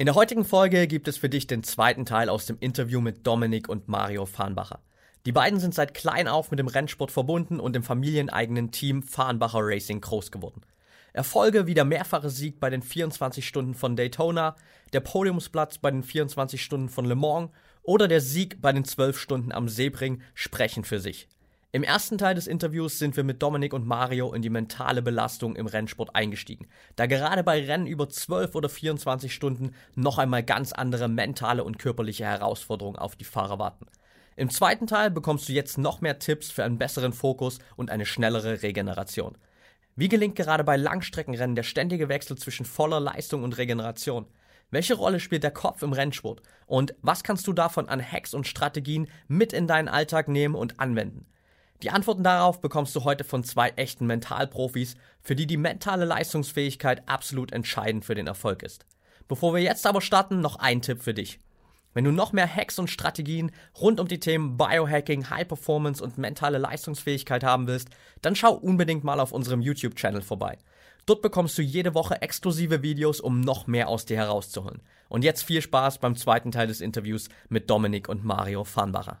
In der heutigen Folge gibt es für dich den zweiten Teil aus dem Interview mit Dominik und Mario Farnbacher. Die beiden sind seit klein auf mit dem Rennsport verbunden und im familieneigenen Team Farnbacher Racing groß geworden. Erfolge wie der mehrfache Sieg bei den 24 Stunden von Daytona, der Podiumsplatz bei den 24 Stunden von Le Mans oder der Sieg bei den 12 Stunden am Sebring sprechen für sich. Im ersten Teil des Interviews sind wir mit Dominik und Mario in die mentale Belastung im Rennsport eingestiegen, da gerade bei Rennen über 12 oder 24 Stunden noch einmal ganz andere mentale und körperliche Herausforderungen auf die Fahrer warten. Im zweiten Teil bekommst du jetzt noch mehr Tipps für einen besseren Fokus und eine schnellere Regeneration. Wie gelingt gerade bei Langstreckenrennen der ständige Wechsel zwischen voller Leistung und Regeneration? Welche Rolle spielt der Kopf im Rennsport? Und was kannst du davon an Hacks und Strategien mit in deinen Alltag nehmen und anwenden? Die Antworten darauf bekommst du heute von zwei echten Mentalprofis, für die die mentale Leistungsfähigkeit absolut entscheidend für den Erfolg ist. Bevor wir jetzt aber starten, noch ein Tipp für dich. Wenn du noch mehr Hacks und Strategien rund um die Themen Biohacking, High Performance und mentale Leistungsfähigkeit haben willst, dann schau unbedingt mal auf unserem YouTube-Channel vorbei. Dort bekommst du jede Woche exklusive Videos, um noch mehr aus dir herauszuholen. Und jetzt viel Spaß beim zweiten Teil des Interviews mit Dominik und Mario Farnbacher.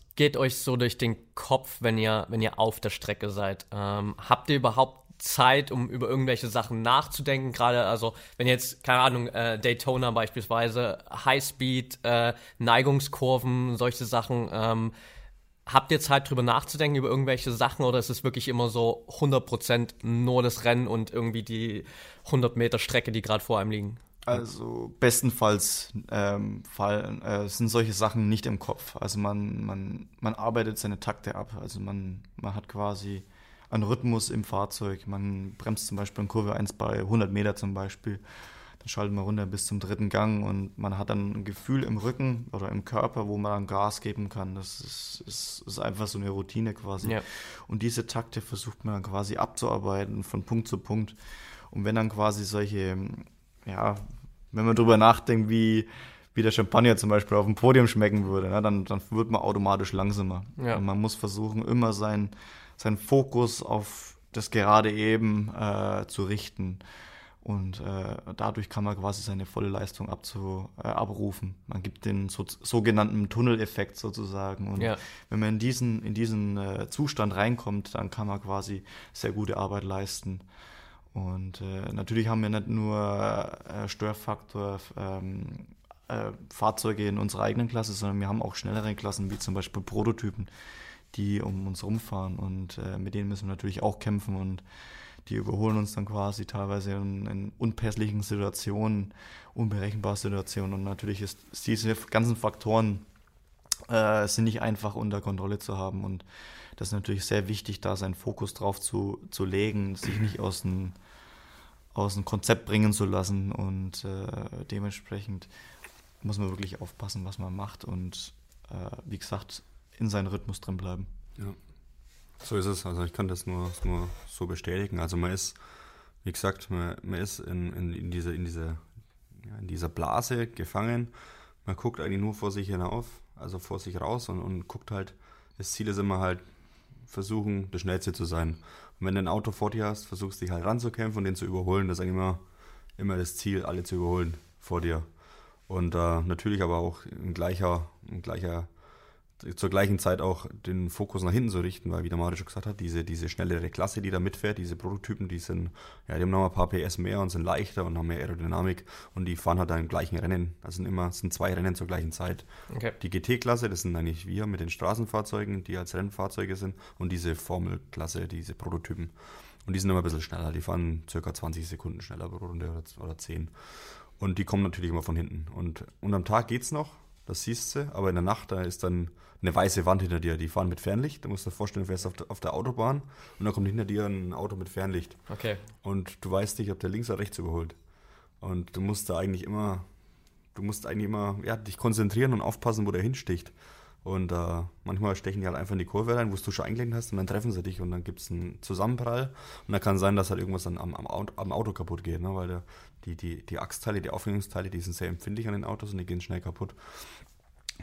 geht euch so durch den Kopf, wenn ihr, wenn ihr auf der Strecke seid? Ähm, habt ihr überhaupt Zeit, um über irgendwelche Sachen nachzudenken? Gerade, also, wenn jetzt, keine Ahnung, äh, Daytona beispielsweise, Highspeed, äh, Neigungskurven, solche Sachen, ähm, habt ihr Zeit drüber nachzudenken, über irgendwelche Sachen, oder ist es wirklich immer so 100% nur das Rennen und irgendwie die 100 Meter Strecke, die gerade vor einem liegen? Also bestenfalls ähm, fallen, äh, sind solche Sachen nicht im Kopf. Also man, man, man arbeitet seine Takte ab. Also man, man hat quasi einen Rhythmus im Fahrzeug. Man bremst zum Beispiel in Kurve 1 bei 100 Meter zum Beispiel. Dann schaltet man runter bis zum dritten Gang und man hat dann ein Gefühl im Rücken oder im Körper, wo man dann Gas geben kann. Das ist, ist, ist einfach so eine Routine quasi. Ja. Und diese Takte versucht man dann quasi abzuarbeiten von Punkt zu Punkt. Und wenn dann quasi solche ja, wenn man drüber nachdenkt, wie, wie der Champagner zum Beispiel auf dem Podium schmecken würde, ne, dann, dann wird man automatisch langsamer. Ja. Und man muss versuchen, immer seinen sein Fokus auf das gerade eben äh, zu richten. Und äh, dadurch kann man quasi seine volle Leistung abzu, äh, abrufen. Man gibt den so, sogenannten Tunneleffekt sozusagen. Und ja. wenn man in diesen, in diesen äh, Zustand reinkommt, dann kann man quasi sehr gute Arbeit leisten. Und äh, natürlich haben wir nicht nur äh, Störfaktor ähm, äh, Fahrzeuge in unserer eigenen Klasse, sondern wir haben auch schnellere Klassen, wie zum Beispiel Prototypen, die um uns rumfahren. Und äh, mit denen müssen wir natürlich auch kämpfen und die überholen uns dann quasi teilweise in, in unpässlichen Situationen, unberechenbaren Situationen. Und natürlich ist, ist diese ganzen Faktoren äh, sind nicht einfach unter Kontrolle zu haben. Und das ist natürlich sehr wichtig, da seinen Fokus drauf zu, zu legen, sich nicht aus dem, aus dem Konzept bringen zu lassen und äh, dementsprechend muss man wirklich aufpassen, was man macht und äh, wie gesagt, in seinen Rhythmus drin bleiben. Ja, so ist es. Also ich kann das nur, nur so bestätigen. Also man ist, wie gesagt, man, man ist in, in, in, diese, in, diese, ja, in dieser Blase gefangen. Man guckt eigentlich nur vor sich hinauf, also vor sich raus und, und guckt halt, das Ziel ist immer halt, versuchen, der Schnellste zu sein. Und wenn du ein Auto vor dir hast, versuchst dich halt ranzukämpfen und den zu überholen. Das ist eigentlich immer, immer das Ziel, alle zu überholen vor dir. Und äh, natürlich aber auch in gleicher, in gleicher zur gleichen Zeit auch den Fokus nach hinten zu richten, weil wie der Mario schon gesagt hat, diese, diese schnellere Klasse, die da mitfährt, diese Prototypen, die sind, ja, die haben noch ein paar PS mehr und sind leichter und haben mehr Aerodynamik und die fahren halt dann im gleichen Rennen. Das sind immer, sind zwei Rennen zur gleichen Zeit. Okay. Die GT-Klasse, das sind eigentlich wir mit den Straßenfahrzeugen, die als Rennfahrzeuge sind und diese Formelklasse, diese Prototypen. Und die sind immer ein bisschen schneller, die fahren circa 20 Sekunden schneller pro Runde oder, oder 10. Und die kommen natürlich immer von hinten. Und, und am Tag geht's noch, das siehst du, aber in der Nacht, da ist dann eine weiße Wand hinter dir. Die fahren mit Fernlicht. Du musst dir vorstellen, du fährst auf der, auf der Autobahn und dann kommt hinter dir ein Auto mit Fernlicht. Okay. Und du weißt nicht, ob der links oder rechts überholt. Und du musst da eigentlich immer, du musst eigentlich immer ja, dich konzentrieren und aufpassen, wo der hinsticht. Und äh, manchmal stechen die halt einfach in die Kurve rein, wo du schon eingelenkt hast und dann treffen sie dich und dann gibt es einen Zusammenprall und dann kann sein, dass halt irgendwas dann am, am, am Auto kaputt geht, ne? weil der, die, die, die Achsteile, die Aufhängungsteile, die sind sehr empfindlich an den Autos und die gehen schnell kaputt.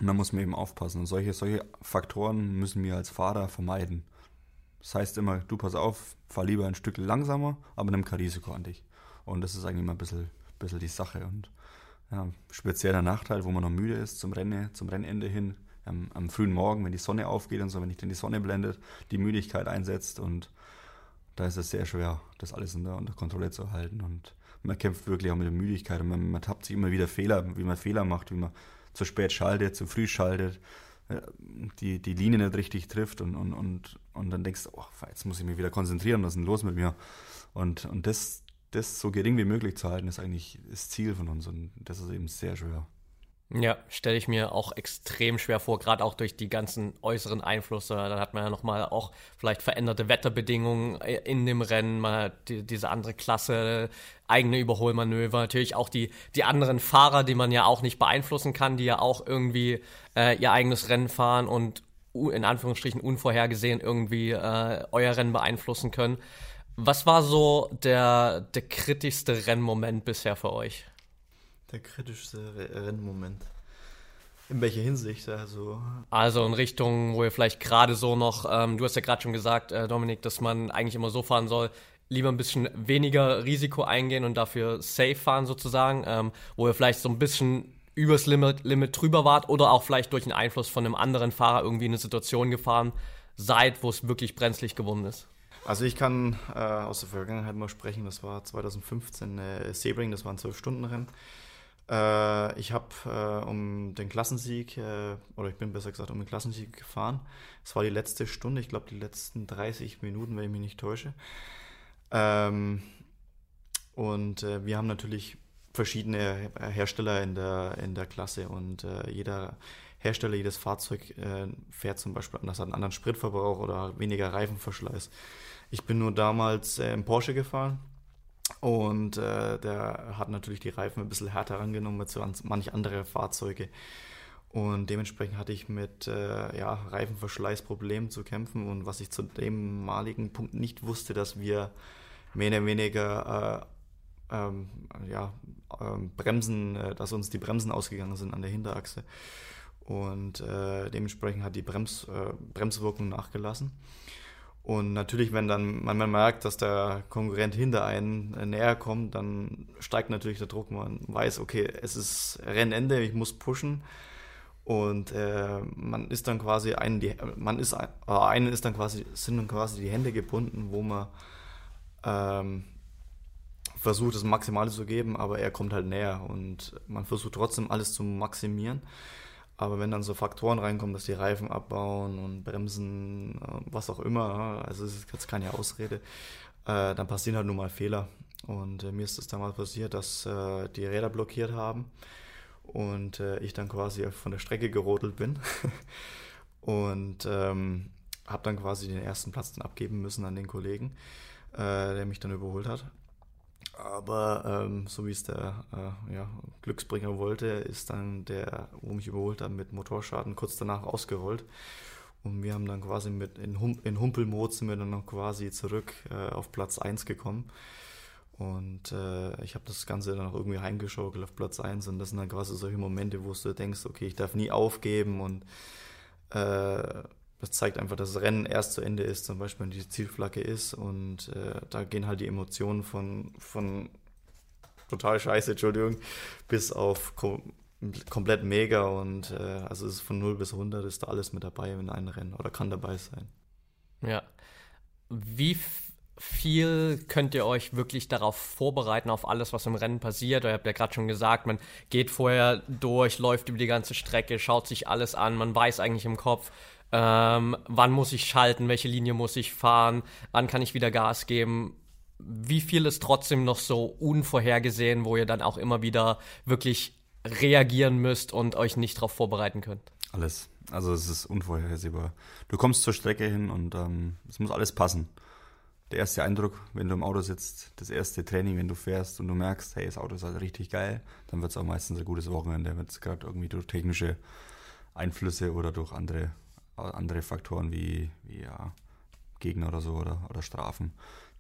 Und da muss man eben aufpassen. Und solche, solche Faktoren müssen wir als Fahrer vermeiden. Das heißt immer, du pass auf, fahr lieber ein Stück langsamer, aber nimm kein Risiko an dich. Und das ist eigentlich immer ein bisschen, bisschen die Sache. Und ja, spezieller Nachteil, wo man noch müde ist zum Rennen, zum Rennende hin, am, am, frühen Morgen, wenn die Sonne aufgeht und so, wenn dich dann die Sonne blendet, die Müdigkeit einsetzt und da ist es sehr schwer, das alles unter, unter Kontrolle zu halten. Und man kämpft wirklich auch mit der Müdigkeit und man, man tappt sich immer wieder Fehler, wie man Fehler macht, wie man zu spät schaltet, zu früh schaltet, äh, die, die Linie nicht richtig trifft und, und, und, und dann denkst du, oh, jetzt muss ich mich wieder konzentrieren, was ist denn los mit mir? Und, und das, das so gering wie möglich zu halten, ist eigentlich das Ziel von uns und das ist eben sehr schwer. Ja, stelle ich mir auch extrem schwer vor, gerade auch durch die ganzen äußeren Einflüsse. Dann hat man ja nochmal auch vielleicht veränderte Wetterbedingungen äh, in dem Rennen, mal die, diese andere Klasse, eigene Überholmanöver, natürlich auch die, die anderen Fahrer, die man ja auch nicht beeinflussen kann, die ja auch irgendwie äh, ihr eigenes Rennen fahren und in Anführungsstrichen unvorhergesehen irgendwie äh, euer Rennen beeinflussen können. Was war so der, der kritischste Rennmoment bisher für euch? Der kritischste Rennmoment. In welcher Hinsicht? Also, also in Richtung, wo ihr vielleicht gerade so noch, ähm, du hast ja gerade schon gesagt, äh, Dominik, dass man eigentlich immer so fahren soll, lieber ein bisschen weniger Risiko eingehen und dafür safe fahren sozusagen, ähm, wo ihr vielleicht so ein bisschen übers Limit, Limit drüber wart oder auch vielleicht durch den Einfluss von einem anderen Fahrer irgendwie in eine Situation gefahren seid, wo es wirklich brenzlig geworden ist. Also ich kann äh, aus der Vergangenheit mal sprechen, das war 2015 äh, Sebring, das war ein 12-Stunden-Rennen. Äh, ich habe äh, um den Klassensieg, äh, oder ich bin besser gesagt um den Klassensieg gefahren. Es war die letzte Stunde, ich glaube die letzten 30 Minuten, wenn ich mich nicht täusche. Ähm, und äh, wir haben natürlich verschiedene Hersteller in der, in der Klasse und äh, jeder Hersteller, jedes Fahrzeug äh, fährt zum Beispiel anders, hat einen anderen Spritverbrauch oder weniger Reifenverschleiß. Ich bin nur damals im Porsche gefahren und äh, der hat natürlich die Reifen ein bisschen härter angenommen als manche andere Fahrzeuge. Und dementsprechend hatte ich mit äh, ja, Reifenverschleißproblemen zu kämpfen. Und was ich zu dem maligen Punkt nicht wusste, dass wir mehr oder weniger äh, ähm, ja, ähm, Bremsen, äh, dass uns die Bremsen ausgegangen sind an der Hinterachse. Und äh, dementsprechend hat die Brems, äh, Bremswirkung nachgelassen. Und natürlich, wenn dann man, merkt, dass der Konkurrent hinter einen äh, näher kommt, dann steigt natürlich der Druck. Man weiß, okay, es ist Rennende, ich muss pushen. Und äh, man ist dann quasi einen, die, man ist, äh, einen ist dann quasi, sind dann quasi die Hände gebunden, wo man ähm, versucht, das Maximale zu geben, aber er kommt halt näher und man versucht trotzdem alles zu maximieren. Aber wenn dann so Faktoren reinkommen, dass die Reifen abbauen und Bremsen, äh, was auch immer, also es ist jetzt keine Ausrede, äh, dann passieren halt nun mal Fehler. Und äh, mir ist das damals passiert, dass die Räder blockiert haben und ich dann quasi von der Strecke gerodelt bin und ähm, habe dann quasi den ersten Platz dann abgeben müssen an den Kollegen, der mich dann überholt hat. Aber ähm, so wie es der äh, ja, Glücksbringer wollte, ist dann der, wo mich überholt hat, mit Motorschaden kurz danach ausgerollt. Und wir haben dann quasi mit in, hum in Humpelmod sind wir dann noch quasi zurück äh, auf Platz 1 gekommen. Und äh, ich habe das Ganze dann auch irgendwie heimgeschaukelt auf Platz 1. Und das sind dann quasi solche Momente, wo du denkst, okay, ich darf nie aufgeben und äh, das zeigt einfach, dass das Rennen erst zu Ende ist, zum Beispiel wenn die Zielflagge ist und äh, da gehen halt die Emotionen von, von total scheiße, Entschuldigung, bis auf kom komplett mega und äh, also es ist von 0 bis 100 ist da alles mit dabei in einem Rennen oder kann dabei sein. Ja. Wie viel könnt ihr euch wirklich darauf vorbereiten, auf alles, was im Rennen passiert? Ihr habt ja gerade schon gesagt, man geht vorher durch, läuft über die ganze Strecke, schaut sich alles an, man weiß eigentlich im Kopf, ähm, wann muss ich schalten, welche Linie muss ich fahren, wann kann ich wieder Gas geben. Wie viel ist trotzdem noch so unvorhergesehen, wo ihr dann auch immer wieder wirklich reagieren müsst und euch nicht darauf vorbereiten könnt? Alles. Also es ist unvorhersehbar. Du kommst zur Strecke hin und ähm, es muss alles passen. der erste Eindruck, wenn du im Auto sitzt, das erste Training, wenn du fährst und du merkst, hey, das Auto ist halt richtig geil, dann wird es auch meistens ein gutes Wochenende, wenn es gerade irgendwie durch technische Einflüsse oder durch andere, andere Faktoren wie, wie ja, Gegner oder so oder, oder Strafen,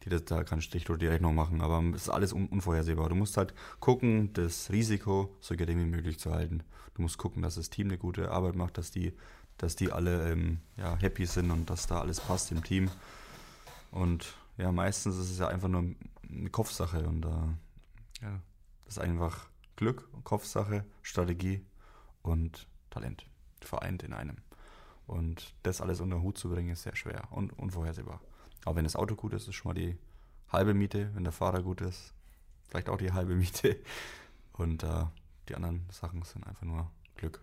die das, da keinen Strich durch die Rechnung machen. Aber es ist alles un unvorhersehbar. Du musst halt gucken, das Risiko so gering wie möglich zu halten. Du musst gucken, dass das Team eine gute Arbeit macht, dass die, dass die alle ähm, ja, happy sind und dass da alles passt im Team. Und ja, meistens ist es ja einfach nur eine Kopfsache und äh, ja, das ist einfach Glück, Kopfsache, Strategie und Talent vereint in einem. Und das alles unter den Hut zu bringen, ist sehr schwer und unvorhersehbar. Aber wenn das Auto gut ist, ist schon mal die halbe Miete. Wenn der Fahrer gut ist, vielleicht auch die halbe Miete. Und äh, die anderen Sachen sind einfach nur Glück.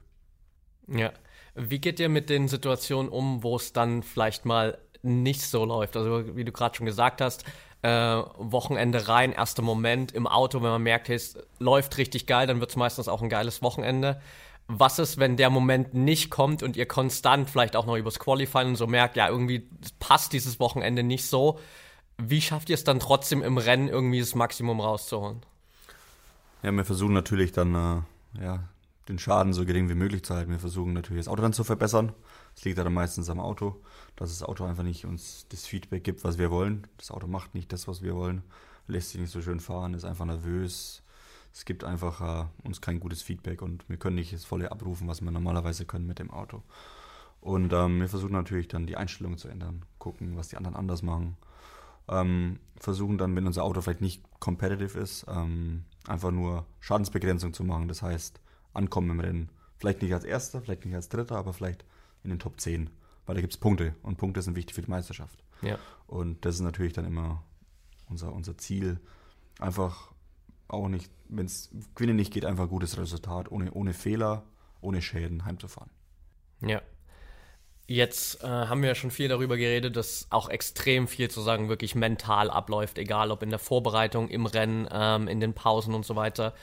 Ja. Wie geht ihr mit den Situationen um, wo es dann vielleicht mal nicht so läuft? Also, wie du gerade schon gesagt hast, äh, Wochenende rein, erster Moment im Auto, wenn man merkt, es läuft richtig geil, dann wird es meistens auch ein geiles Wochenende was ist, wenn der Moment nicht kommt und ihr konstant vielleicht auch noch übers Qualifying und so merkt, ja, irgendwie passt dieses Wochenende nicht so. Wie schafft ihr es dann trotzdem im Rennen irgendwie das Maximum rauszuholen? Ja, wir versuchen natürlich dann, äh, ja, den Schaden so gering wie möglich zu halten. Wir versuchen natürlich das Auto dann zu verbessern. Das liegt dann meistens am Auto, dass das Auto einfach nicht uns das Feedback gibt, was wir wollen. Das Auto macht nicht das, was wir wollen, lässt sich nicht so schön fahren, ist einfach nervös, es gibt einfach äh, uns kein gutes Feedback und wir können nicht das volle abrufen, was wir normalerweise können mit dem Auto. Und ähm, wir versuchen natürlich dann die Einstellung zu ändern, gucken, was die anderen anders machen. Ähm, versuchen dann, wenn unser Auto vielleicht nicht competitive ist, ähm, einfach nur Schadensbegrenzung zu machen. Das heißt, ankommen im Rennen. Vielleicht nicht als Erster, vielleicht nicht als Dritter, aber vielleicht in den Top 10. Weil da gibt es Punkte und Punkte sind wichtig für die Meisterschaft. Ja. Und das ist natürlich dann immer unser, unser Ziel, einfach auch nicht, wenn es Gewinnen nicht geht, einfach gutes Resultat, ohne, ohne Fehler, ohne Schäden heimzufahren. Ja. Jetzt äh, haben wir ja schon viel darüber geredet, dass auch extrem viel zu sagen wirklich mental abläuft, egal ob in der Vorbereitung, im Rennen, ähm, in den Pausen und so weiter.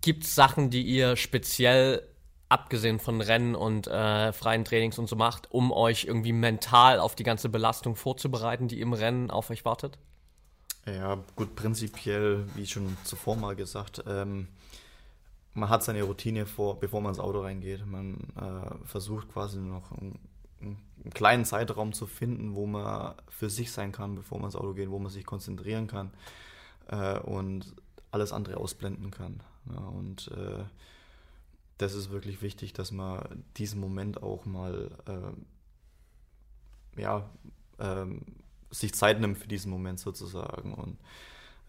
Gibt es Sachen, die ihr speziell, abgesehen von Rennen und äh, freien Trainings und so macht, um euch irgendwie mental auf die ganze Belastung vorzubereiten, die im Rennen auf euch wartet? Ja, gut, prinzipiell, wie schon zuvor mal gesagt, ähm, man hat seine Routine vor, bevor man ins Auto reingeht. Man äh, versucht quasi noch einen, einen, kleinen Zeitraum zu finden, wo man für sich sein kann, bevor man ins Auto geht, wo man sich konzentrieren kann äh, und alles andere ausblenden kann. Ja, und äh, das ist wirklich wichtig, dass man diesen Moment auch mal äh, ja, ähm, sich Zeit nimmt für diesen Moment sozusagen. Und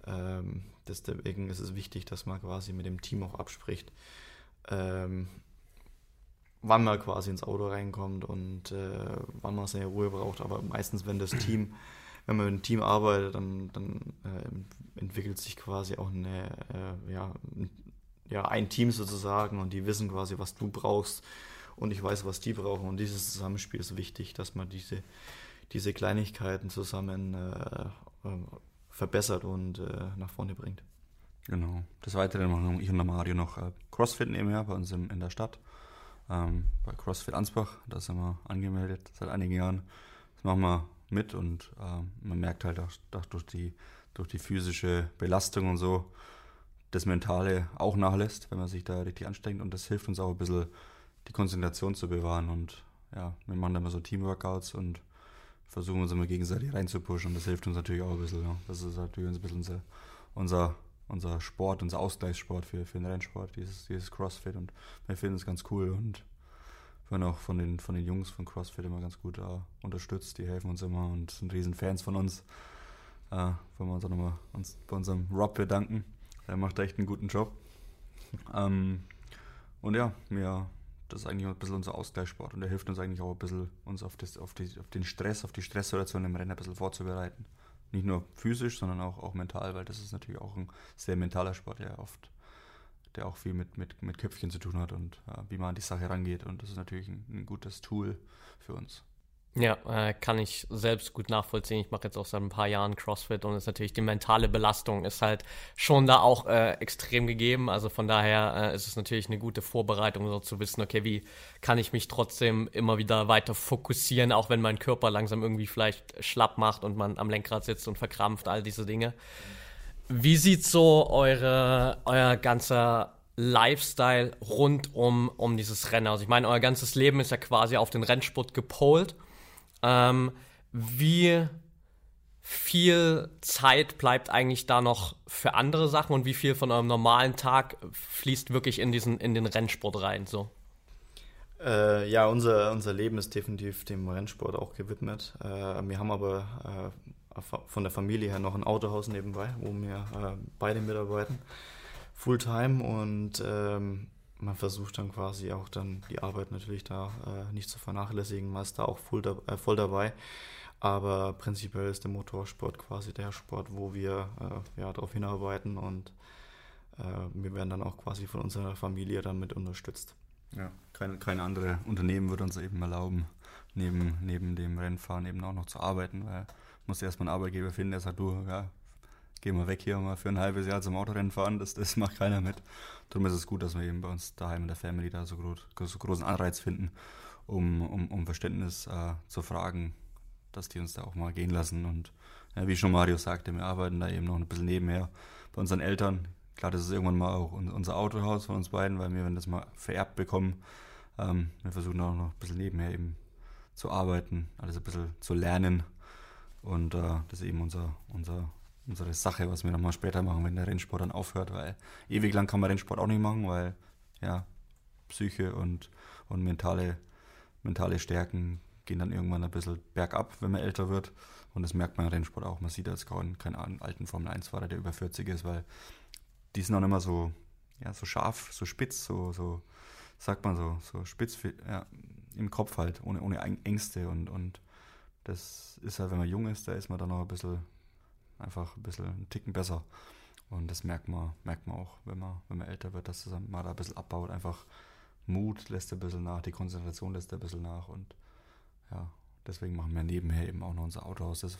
ähm, deswegen ist es wichtig, dass man quasi mit dem Team auch abspricht, ähm, wann man quasi ins Auto reinkommt und äh, wann man seine Ruhe braucht. Aber meistens, wenn das Team, wenn man mit dem Team arbeitet, dann, dann äh, entwickelt sich quasi auch eine, äh, ja, ja, ein Team sozusagen und die wissen quasi, was du brauchst und ich weiß, was die brauchen. Und dieses Zusammenspiel ist wichtig, dass man diese diese Kleinigkeiten zusammen äh, äh, verbessert und äh, nach vorne bringt. Genau. Des Weiteren machen ich und Mario noch äh, Crossfit nebenher bei uns im, in der Stadt. Ähm, bei CrossFit Ansbach, da sind wir angemeldet seit einigen Jahren. Das machen wir mit und äh, man merkt halt auch, auch, durch, die, durch die physische Belastung und so, das Mentale auch nachlässt, wenn man sich da richtig anstrengt und das hilft uns auch ein bisschen, die Konzentration zu bewahren und ja, wir machen da immer so Teamworkouts und versuchen uns immer gegenseitig reinzupushen und das hilft uns natürlich auch ein bisschen. Ja. Das ist natürlich ein bisschen unser, unser, unser Sport, unser Ausgleichssport für, für den Rennsport, dieses, dieses Crossfit und wir finden es ganz cool und werden auch von den, von den Jungs von CrossFit immer ganz gut uh, unterstützt. Die helfen uns immer und sind riesen Fans von uns. Uh, wollen wir uns auch nochmal uns bei unserem Rob bedanken. Der macht echt einen guten Job. Um, ähm, und ja, wir das ist eigentlich ein bisschen unser Ausgleichssport und der hilft uns eigentlich auch ein bisschen, uns auf, das, auf, die, auf den Stress, auf die Stresssituation im Rennen ein bisschen vorzubereiten. Nicht nur physisch, sondern auch, auch mental, weil das ist natürlich auch ein sehr mentaler Sport, der oft, der auch viel mit, mit, mit Köpfchen zu tun hat und äh, wie man an die Sache rangeht. Und das ist natürlich ein, ein gutes Tool für uns. Ja, äh, kann ich selbst gut nachvollziehen. Ich mache jetzt auch seit ein paar Jahren CrossFit und ist natürlich die mentale Belastung ist halt schon da auch äh, extrem gegeben. Also von daher äh, ist es natürlich eine gute Vorbereitung, so zu wissen, okay, wie kann ich mich trotzdem immer wieder weiter fokussieren, auch wenn mein Körper langsam irgendwie vielleicht schlapp macht und man am Lenkrad sitzt und verkrampft, all diese Dinge. Wie sieht so eure, euer ganzer Lifestyle rund um, um dieses Rennen aus? Ich meine, euer ganzes Leben ist ja quasi auf den Rennsport gepolt. Ähm, wie viel Zeit bleibt eigentlich da noch für andere Sachen und wie viel von eurem normalen Tag fließt wirklich in diesen in den Rennsport rein? So. Äh, ja, unser, unser Leben ist definitiv dem Rennsport auch gewidmet. Äh, wir haben aber äh, von der Familie her noch ein Autohaus nebenbei, wo wir äh, beide mitarbeiten, Fulltime und ähm, man versucht dann quasi auch dann die Arbeit natürlich da äh, nicht zu vernachlässigen, man ist da auch voll, da, äh, voll dabei. Aber prinzipiell ist der Motorsport quasi der Sport, wo wir äh, ja, darauf hinarbeiten und äh, wir werden dann auch quasi von unserer Familie damit unterstützt. Ja, kein, kein anderes Unternehmen würde uns eben erlauben, neben, neben dem Rennfahren eben auch noch zu arbeiten, weil muss erstmal einen Arbeitgeber finden, der sagt, du, ja, geh mal weg hier mal für ein halbes Jahr zum Autorennen fahren, das, das macht keiner mit. Darum ist es gut, dass wir eben bei uns daheim in der Family da so, groß, so großen Anreiz finden, um, um, um Verständnis äh, zu fragen, dass die uns da auch mal gehen lassen. Und ja, wie schon Mario sagte, wir arbeiten da eben noch ein bisschen nebenher bei unseren Eltern. Klar, das ist irgendwann mal auch unser Autohaus von uns beiden, weil wir, wenn das mal vererbt bekommen, ähm, wir versuchen auch noch ein bisschen nebenher eben zu arbeiten, alles ein bisschen zu lernen. Und äh, das ist eben unser, unser unsere Sache, was wir nochmal später machen, wenn der Rennsport dann aufhört, weil ewig lang kann man Rennsport auch nicht machen, weil ja, Psyche und, und mentale, mentale Stärken gehen dann irgendwann ein bisschen bergab, wenn man älter wird. Und das merkt man im Rennsport auch. Man sieht als keinen, keinen alten Formel-1-Fahrer, der über 40 ist, weil die sind auch immer so, ja, so scharf, so spitz, so, so sagt man so, so spitz ja, im Kopf halt, ohne, ohne Ängste. Und, und das ist halt, wenn man jung ist, da ist man dann noch ein bisschen einfach ein bisschen einen Ticken besser. Und das merkt man, merkt man auch, wenn man, wenn man älter wird, dass man da ein bisschen abbaut. Einfach Mut lässt ein bisschen nach, die Konzentration lässt ein bisschen nach. Und ja, deswegen machen wir nebenher eben auch noch unser Autohaus. Das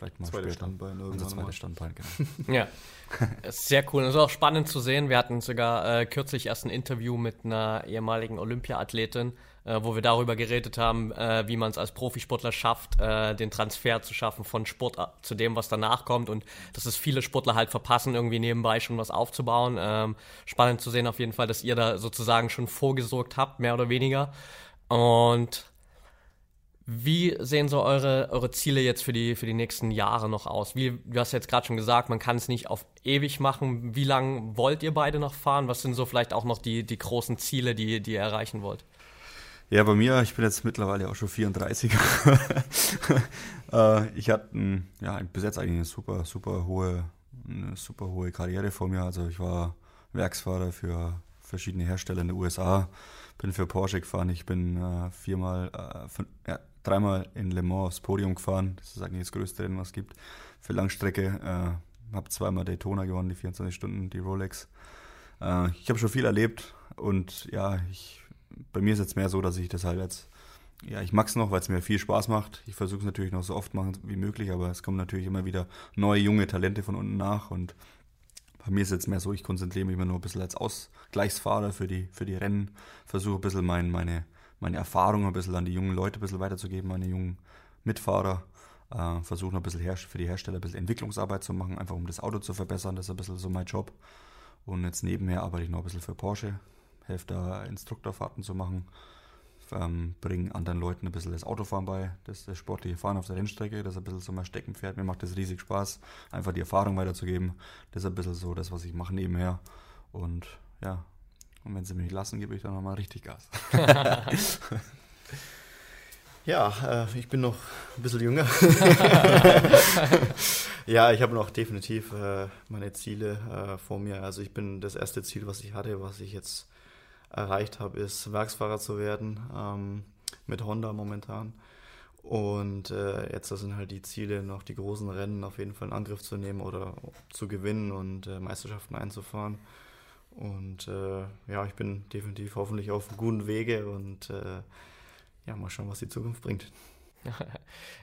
Vielleicht mal zweite später. Standbein Unser zweites Standbein, genau. ja, sehr cool. Es ist auch spannend zu sehen. Wir hatten sogar äh, kürzlich erst ein Interview mit einer ehemaligen Olympiaathletin, äh, wo wir darüber geredet haben, äh, wie man es als Profisportler schafft, äh, den Transfer zu schaffen von Sport zu dem, was danach kommt und dass es viele Sportler halt verpassen, irgendwie nebenbei schon was aufzubauen. Ähm, spannend zu sehen auf jeden Fall, dass ihr da sozusagen schon vorgesorgt habt, mehr oder weniger. Und wie sehen so eure, eure Ziele jetzt für die, für die nächsten Jahre noch aus? Wie, du hast jetzt gerade schon gesagt, man kann es nicht auf ewig machen. Wie lange wollt ihr beide noch fahren? Was sind so vielleicht auch noch die, die großen Ziele, die, die ihr erreichen wollt? Ja, bei mir, ich bin jetzt mittlerweile auch schon 34. Äh, ich hatte ja, bis jetzt eigentlich eine super, super hohe, eine super hohe Karriere vor mir. Also ich war Werksfahrer für verschiedene Hersteller in den USA, bin für Porsche gefahren, ich bin äh, viermal, äh, von, ja, dreimal in Le Mans aufs Podium gefahren. Das ist eigentlich das größte Rennen, was es gibt. Für Langstrecke. Äh, habe zweimal Daytona gewonnen, die 24 Stunden, die Rolex. Äh, ich habe schon viel erlebt und ja, ich, bei mir ist jetzt mehr so, dass ich das halt jetzt, ja, ich mag es noch, weil es mir viel Spaß macht. Ich versuche es natürlich noch so oft machen wie möglich, aber es kommen natürlich immer wieder neue, junge Talente von unten nach und bei mir ist es jetzt mehr so, ich konzentriere mich immer nur ein bisschen als Ausgleichsfahrer für die, für die Rennen, versuche ein bisschen mein, meine, meine Erfahrung ein bisschen an die jungen Leute ein bisschen weiterzugeben, meine jungen Mitfahrer. Äh, versuchen ein bisschen für die Hersteller ein bisschen Entwicklungsarbeit zu machen, einfach um das Auto zu verbessern. Das ist ein bisschen so mein Job. Und jetzt nebenher arbeite ich noch ein bisschen für Porsche, helfe da Instruktorfahrten zu machen, ähm, bringe anderen Leuten ein bisschen das Autofahren bei, das, das sportliche Fahren auf der Rennstrecke, das ist ein bisschen so mein Steckenpferd. Mir macht das riesig Spaß, einfach die Erfahrung weiterzugeben. Das ist ein bisschen so das, was ich mache nebenher. Und ja, und wenn sie mich lassen, gebe ich dann nochmal richtig Gas. ja, äh, ich bin noch ein bisschen jünger. ja, ich habe noch definitiv äh, meine Ziele äh, vor mir. Also ich bin das erste Ziel, was ich hatte, was ich jetzt erreicht habe, ist Werksfahrer zu werden ähm, mit Honda momentan. Und äh, jetzt sind halt die Ziele, noch die großen Rennen auf jeden Fall in Angriff zu nehmen oder zu gewinnen und äh, Meisterschaften einzufahren. Und äh, ja, ich bin definitiv hoffentlich auf einem guten Wege und äh, ja, mal schauen, was die Zukunft bringt.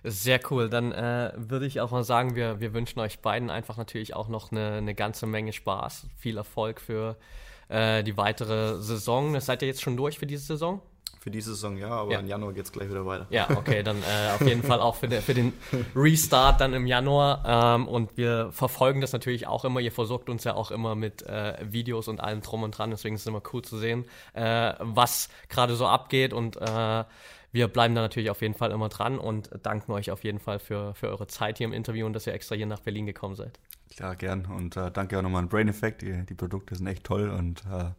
Sehr cool. Dann äh, würde ich auch mal sagen, wir, wir wünschen euch beiden einfach natürlich auch noch eine, eine ganze Menge Spaß. Viel Erfolg für äh, die weitere Saison. Seid ihr jetzt schon durch für diese Saison? Für diese Saison ja, aber ja. im Januar geht es gleich wieder weiter. Ja, okay, dann äh, auf jeden Fall auch für, de, für, den Restart dann im Januar. Ähm, und wir verfolgen das natürlich auch immer. Ihr versorgt uns ja auch immer mit äh, Videos und allem drum und dran. Deswegen ist es immer cool zu sehen, äh, was gerade so abgeht. Und äh, wir bleiben da natürlich auf jeden Fall immer dran und danken euch auf jeden Fall für, für eure Zeit hier im Interview und dass ihr extra hier nach Berlin gekommen seid. Klar, gern. Und äh, danke auch nochmal an Brain Effect. Die, die Produkte sind echt toll und äh,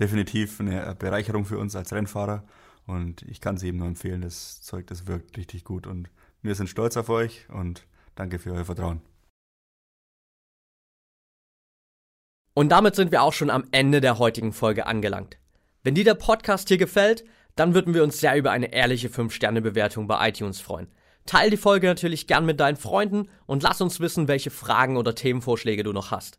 definitiv eine Bereicherung für uns als Rennfahrer. Und ich kann es eben nur empfehlen, das Zeug, das wirkt richtig gut. Und wir sind stolz auf euch und danke für euer Vertrauen. Und damit sind wir auch schon am Ende der heutigen Folge angelangt. Wenn dir der Podcast hier gefällt, dann würden wir uns sehr über eine ehrliche 5-Sterne-Bewertung bei iTunes freuen. Teil die Folge natürlich gern mit deinen Freunden und lass uns wissen, welche Fragen oder Themenvorschläge du noch hast.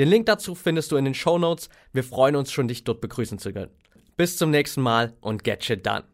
Den Link dazu findest du in den Show Notes. Wir freuen uns schon, dich dort begrüßen zu können. Bis zum nächsten Mal und get shit done.